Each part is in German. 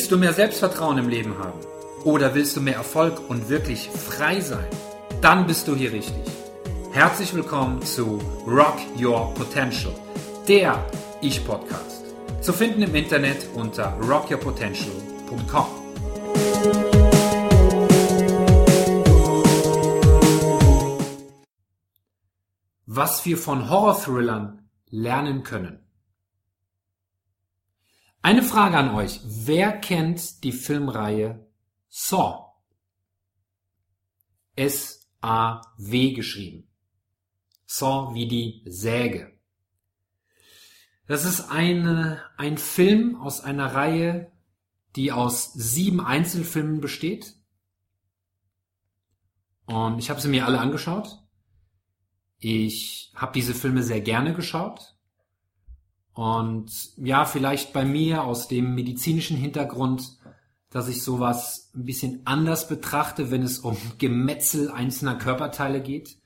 Willst du mehr Selbstvertrauen im Leben haben? Oder willst du mehr Erfolg und wirklich frei sein? Dann bist du hier richtig. Herzlich willkommen zu Rock Your Potential, der Ich-Podcast. Zu finden im Internet unter rockyourpotential.com. Was wir von Horror-Thrillern lernen können. Eine Frage an euch. Wer kennt die Filmreihe Saw? S-A-W geschrieben. Saw wie die Säge. Das ist eine, ein Film aus einer Reihe, die aus sieben Einzelfilmen besteht. Und ich habe sie mir alle angeschaut. Ich habe diese Filme sehr gerne geschaut. Und ja, vielleicht bei mir aus dem medizinischen Hintergrund, dass ich sowas ein bisschen anders betrachte, wenn es um Gemetzel einzelner Körperteile geht.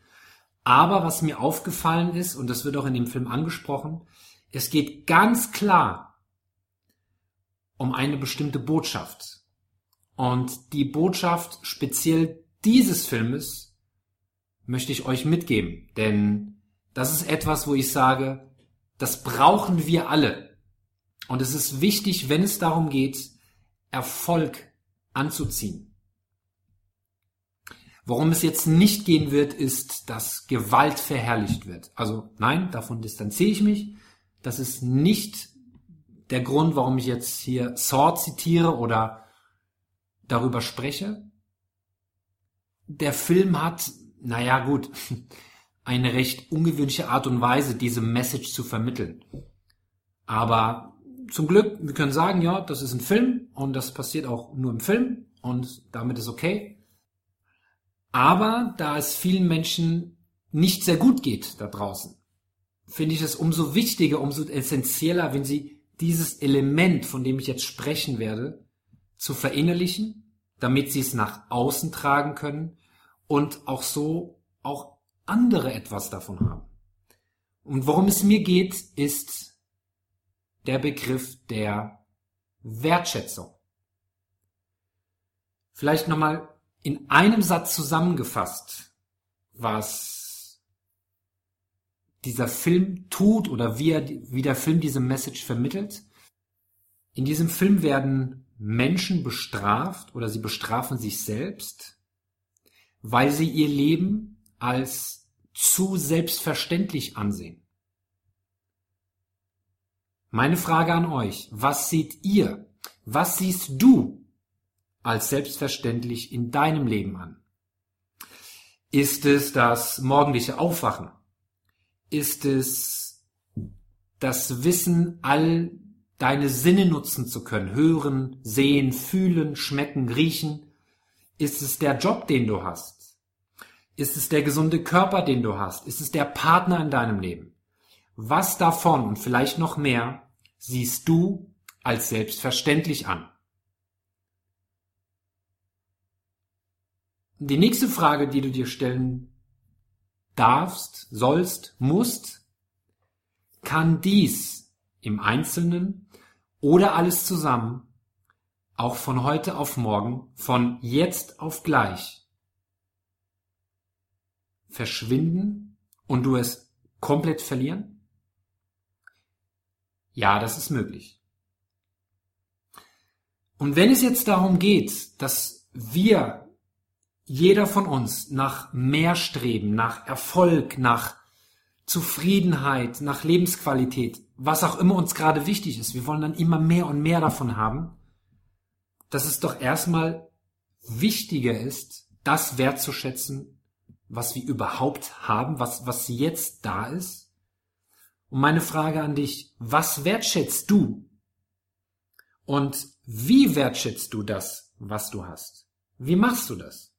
Aber was mir aufgefallen ist, und das wird auch in dem Film angesprochen, es geht ganz klar um eine bestimmte Botschaft. Und die Botschaft speziell dieses Filmes möchte ich euch mitgeben. Denn das ist etwas, wo ich sage, das brauchen wir alle. Und es ist wichtig, wenn es darum geht, Erfolg anzuziehen. Worum es jetzt nicht gehen wird, ist, dass Gewalt verherrlicht wird. Also nein, davon distanziere ich mich. Das ist nicht der Grund, warum ich jetzt hier Saw zitiere oder darüber spreche. Der Film hat, naja gut, eine recht ungewöhnliche Art und Weise, diese Message zu vermitteln. Aber zum Glück, wir können sagen, ja, das ist ein Film und das passiert auch nur im Film und damit ist okay. Aber da es vielen Menschen nicht sehr gut geht da draußen, finde ich es umso wichtiger, umso essentieller, wenn sie dieses Element, von dem ich jetzt sprechen werde, zu verinnerlichen, damit sie es nach außen tragen können und auch so auch andere etwas davon haben. Und worum es mir geht, ist der Begriff der Wertschätzung. Vielleicht nochmal in einem Satz zusammengefasst, was dieser Film tut oder wie, er, wie der Film diese Message vermittelt. In diesem Film werden Menschen bestraft oder sie bestrafen sich selbst, weil sie ihr Leben als zu selbstverständlich ansehen. Meine Frage an euch, was seht ihr, was siehst du als selbstverständlich in deinem Leben an? Ist es das morgendliche Aufwachen? Ist es das Wissen, all deine Sinne nutzen zu können, hören, sehen, fühlen, schmecken, riechen? Ist es der Job, den du hast? Ist es der gesunde Körper, den du hast? Ist es der Partner in deinem Leben? Was davon und vielleicht noch mehr siehst du als selbstverständlich an? Die nächste Frage, die du dir stellen darfst, sollst, musst, kann dies im Einzelnen oder alles zusammen auch von heute auf morgen, von jetzt auf gleich verschwinden und du es komplett verlieren? Ja, das ist möglich. Und wenn es jetzt darum geht, dass wir, jeder von uns, nach mehr streben, nach Erfolg, nach Zufriedenheit, nach Lebensqualität, was auch immer uns gerade wichtig ist, wir wollen dann immer mehr und mehr davon haben, dass es doch erstmal wichtiger ist, das wertzuschätzen, was wir überhaupt haben, was, was jetzt da ist. Und meine Frage an dich, was wertschätzt du? Und wie wertschätzt du das, was du hast? Wie machst du das?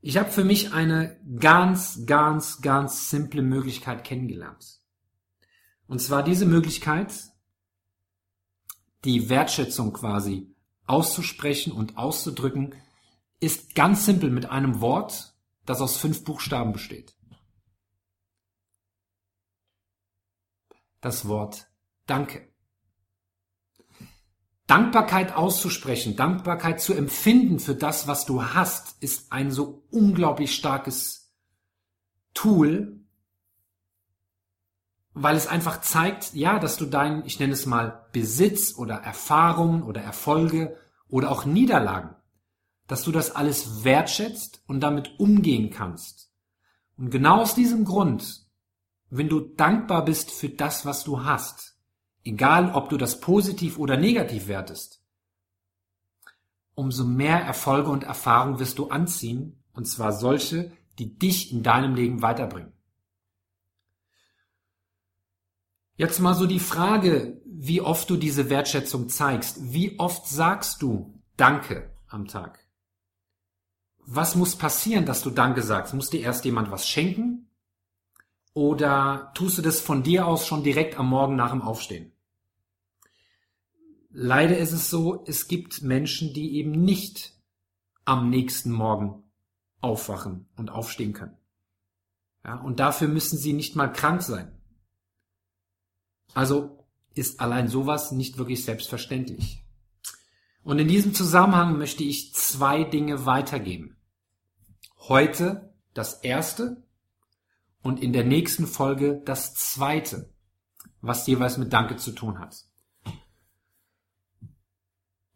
Ich habe für mich eine ganz, ganz, ganz simple Möglichkeit kennengelernt. Und zwar diese Möglichkeit, die Wertschätzung quasi auszusprechen und auszudrücken, ist ganz simpel mit einem Wort, das aus fünf Buchstaben besteht. Das Wort Danke. Dankbarkeit auszusprechen, Dankbarkeit zu empfinden für das, was du hast, ist ein so unglaublich starkes Tool, weil es einfach zeigt, ja, dass du deinen, ich nenne es mal, Besitz oder Erfahrungen oder Erfolge oder auch Niederlagen, dass du das alles wertschätzt und damit umgehen kannst. Und genau aus diesem Grund, wenn du dankbar bist für das, was du hast, egal ob du das positiv oder negativ wertest, umso mehr Erfolge und Erfahrungen wirst du anziehen, und zwar solche, die dich in deinem Leben weiterbringen. Jetzt mal so die Frage, wie oft du diese Wertschätzung zeigst. Wie oft sagst du Danke am Tag? Was muss passieren, dass du Danke sagst? Muss dir erst jemand was schenken? Oder tust du das von dir aus schon direkt am Morgen nach dem Aufstehen? Leider ist es so, es gibt Menschen, die eben nicht am nächsten Morgen aufwachen und aufstehen können. Ja, und dafür müssen sie nicht mal krank sein. Also ist allein sowas nicht wirklich selbstverständlich. Und in diesem Zusammenhang möchte ich zwei Dinge weitergeben. Heute das erste und in der nächsten Folge das zweite, was jeweils mit Danke zu tun hat.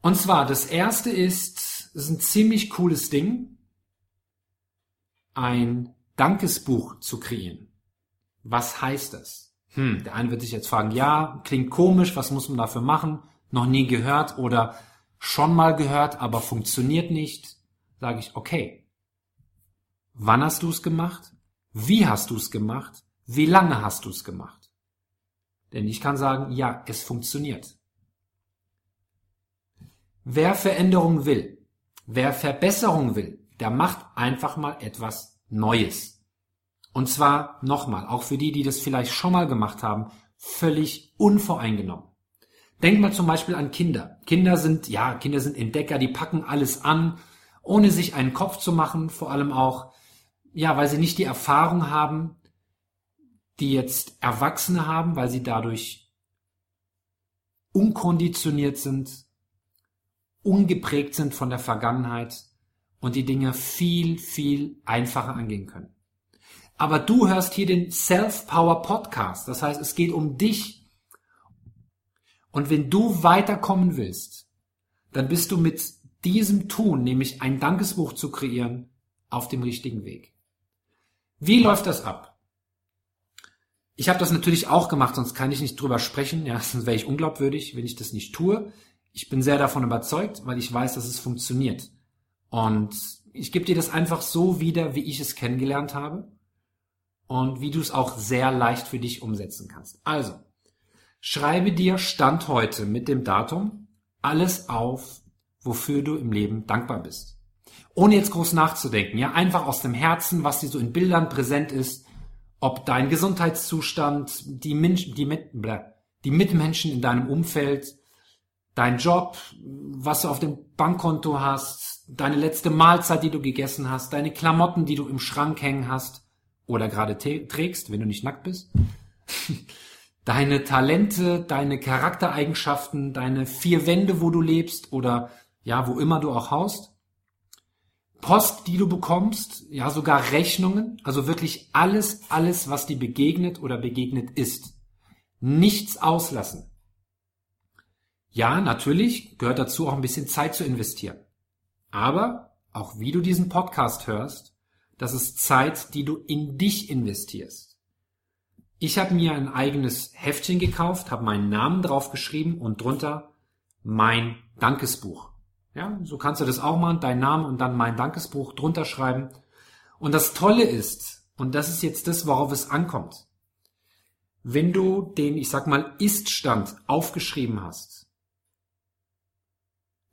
Und zwar, das erste ist, ist ein ziemlich cooles Ding, ein Dankesbuch zu kreieren. Was heißt das? Hm, der eine wird sich jetzt fragen, ja, klingt komisch, was muss man dafür machen? Noch nie gehört oder schon mal gehört, aber funktioniert nicht. Sage ich, okay. Wann hast du es gemacht? Wie hast du es gemacht? Wie lange hast du es gemacht? Denn ich kann sagen, ja, es funktioniert. Wer Veränderung will, wer Verbesserung will, der macht einfach mal etwas Neues. Und zwar nochmal, auch für die, die das vielleicht schon mal gemacht haben, völlig unvoreingenommen. Denk mal zum Beispiel an Kinder. Kinder sind, ja, Kinder sind Entdecker, die packen alles an, ohne sich einen Kopf zu machen, vor allem auch, ja, weil sie nicht die Erfahrung haben, die jetzt Erwachsene haben, weil sie dadurch unkonditioniert sind, ungeprägt sind von der Vergangenheit und die Dinge viel, viel einfacher angehen können. Aber du hörst hier den Self-Power Podcast. Das heißt, es geht um dich. Und wenn du weiterkommen willst, dann bist du mit diesem Tun, nämlich ein Dankesbuch zu kreieren, auf dem richtigen Weg. Wie läuft das ab? Ich habe das natürlich auch gemacht, sonst kann ich nicht drüber sprechen. Ja, sonst wäre ich unglaubwürdig, wenn ich das nicht tue. Ich bin sehr davon überzeugt, weil ich weiß, dass es funktioniert. Und ich gebe dir das einfach so wieder, wie ich es kennengelernt habe und wie du es auch sehr leicht für dich umsetzen kannst. Also, schreibe dir Stand heute mit dem Datum alles auf, wofür du im Leben dankbar bist. Ohne jetzt groß nachzudenken, ja, einfach aus dem Herzen, was dir so in Bildern präsent ist, ob dein Gesundheitszustand, die, Min die, Mit die Mitmenschen in deinem Umfeld, dein Job, was du auf dem Bankkonto hast, deine letzte Mahlzeit, die du gegessen hast, deine Klamotten, die du im Schrank hängen hast oder gerade trägst, wenn du nicht nackt bist, deine Talente, deine Charaktereigenschaften, deine vier Wände, wo du lebst oder ja, wo immer du auch haust, Post, die du bekommst, ja, sogar Rechnungen, also wirklich alles, alles, was dir begegnet oder begegnet ist. Nichts auslassen. Ja, natürlich gehört dazu auch ein bisschen Zeit zu investieren. Aber auch wie du diesen Podcast hörst, das ist Zeit, die du in dich investierst. Ich habe mir ein eigenes Heftchen gekauft, habe meinen Namen draufgeschrieben und drunter mein Dankesbuch. Ja, so kannst du das auch machen, dein Name und dann mein Dankesbuch drunter schreiben. Und das Tolle ist, und das ist jetzt das, worauf es ankommt, wenn du den, ich sag mal, Ist-Stand aufgeschrieben hast,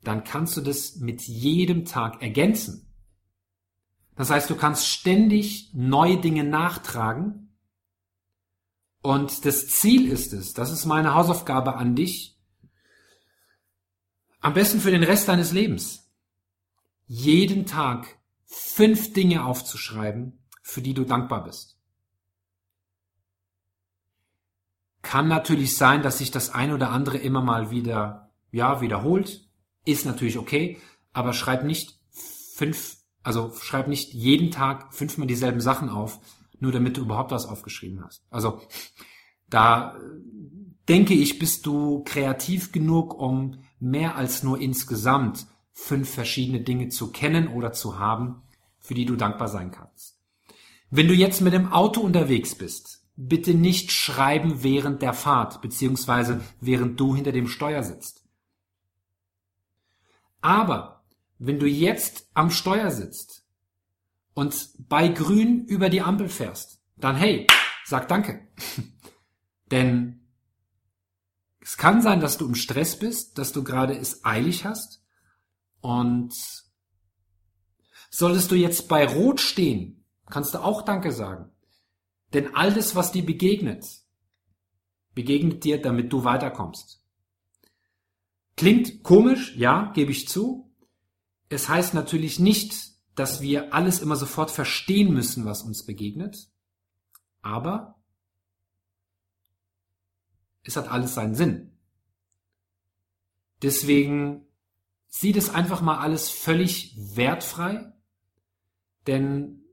dann kannst du das mit jedem Tag ergänzen. Das heißt, du kannst ständig neue Dinge nachtragen. Und das Ziel ist es, das ist meine Hausaufgabe an dich, am besten für den Rest deines Lebens, jeden Tag fünf Dinge aufzuschreiben, für die du dankbar bist. Kann natürlich sein, dass sich das ein oder andere immer mal wieder ja, wiederholt, ist natürlich okay, aber schreib nicht fünf, also schreib nicht jeden Tag fünfmal dieselben Sachen auf, nur damit du überhaupt was aufgeschrieben hast. Also da äh, denke ich, bist du kreativ genug, um mehr als nur insgesamt fünf verschiedene Dinge zu kennen oder zu haben, für die du dankbar sein kannst. Wenn du jetzt mit dem Auto unterwegs bist, bitte nicht schreiben während der Fahrt, beziehungsweise während du hinter dem Steuer sitzt. Aber wenn du jetzt am Steuer sitzt und bei grün über die Ampel fährst, dann hey, sag danke. Denn es kann sein, dass du im Stress bist, dass du gerade es eilig hast und solltest du jetzt bei Rot stehen, kannst du auch Danke sagen. Denn alles, was dir begegnet, begegnet dir, damit du weiterkommst. Klingt komisch, ja, gebe ich zu. Es heißt natürlich nicht, dass wir alles immer sofort verstehen müssen, was uns begegnet. Aber es hat alles seinen Sinn. Deswegen sieht es einfach mal alles völlig wertfrei, denn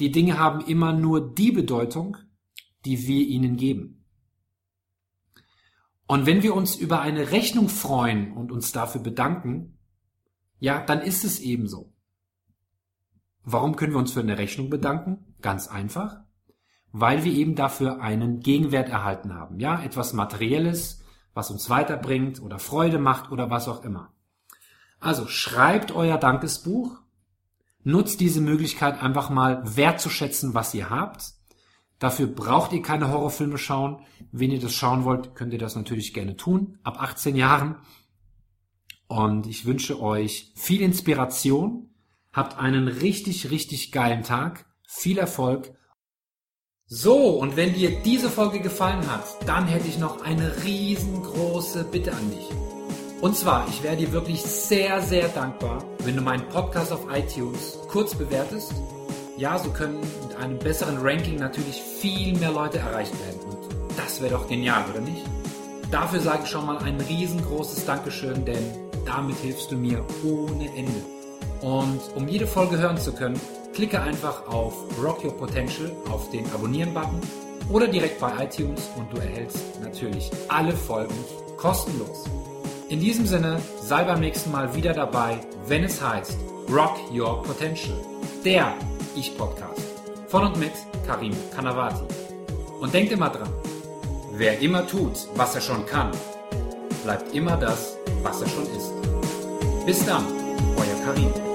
die Dinge haben immer nur die Bedeutung, die wir ihnen geben. Und wenn wir uns über eine Rechnung freuen und uns dafür bedanken, ja, dann ist es ebenso. Warum können wir uns für eine Rechnung bedanken? Ganz einfach weil wir eben dafür einen Gegenwert erhalten haben. Ja, etwas Materielles, was uns weiterbringt oder Freude macht oder was auch immer. Also schreibt euer Dankesbuch, nutzt diese Möglichkeit einfach mal wertzuschätzen, was ihr habt. Dafür braucht ihr keine Horrorfilme schauen. Wenn ihr das schauen wollt, könnt ihr das natürlich gerne tun, ab 18 Jahren. Und ich wünsche euch viel Inspiration, habt einen richtig, richtig geilen Tag, viel Erfolg so, und wenn dir diese Folge gefallen hat, dann hätte ich noch eine riesengroße Bitte an dich. Und zwar, ich wäre dir wirklich sehr, sehr dankbar, wenn du meinen Podcast auf iTunes kurz bewertest. Ja, so können mit einem besseren Ranking natürlich viel mehr Leute erreicht werden. Und das wäre doch genial, oder nicht? Dafür sage ich schon mal ein riesengroßes Dankeschön, denn damit hilfst du mir ohne Ende. Und um jede Folge hören zu können, Klicke einfach auf Rock Your Potential auf den Abonnieren-Button oder direkt bei iTunes und du erhältst natürlich alle Folgen kostenlos. In diesem Sinne, sei beim nächsten Mal wieder dabei, wenn es heißt Rock Your Potential, der Ich-Podcast von und mit Karim Kanavati. Und denkt immer dran, wer immer tut, was er schon kann, bleibt immer das, was er schon ist. Bis dann, euer Karim.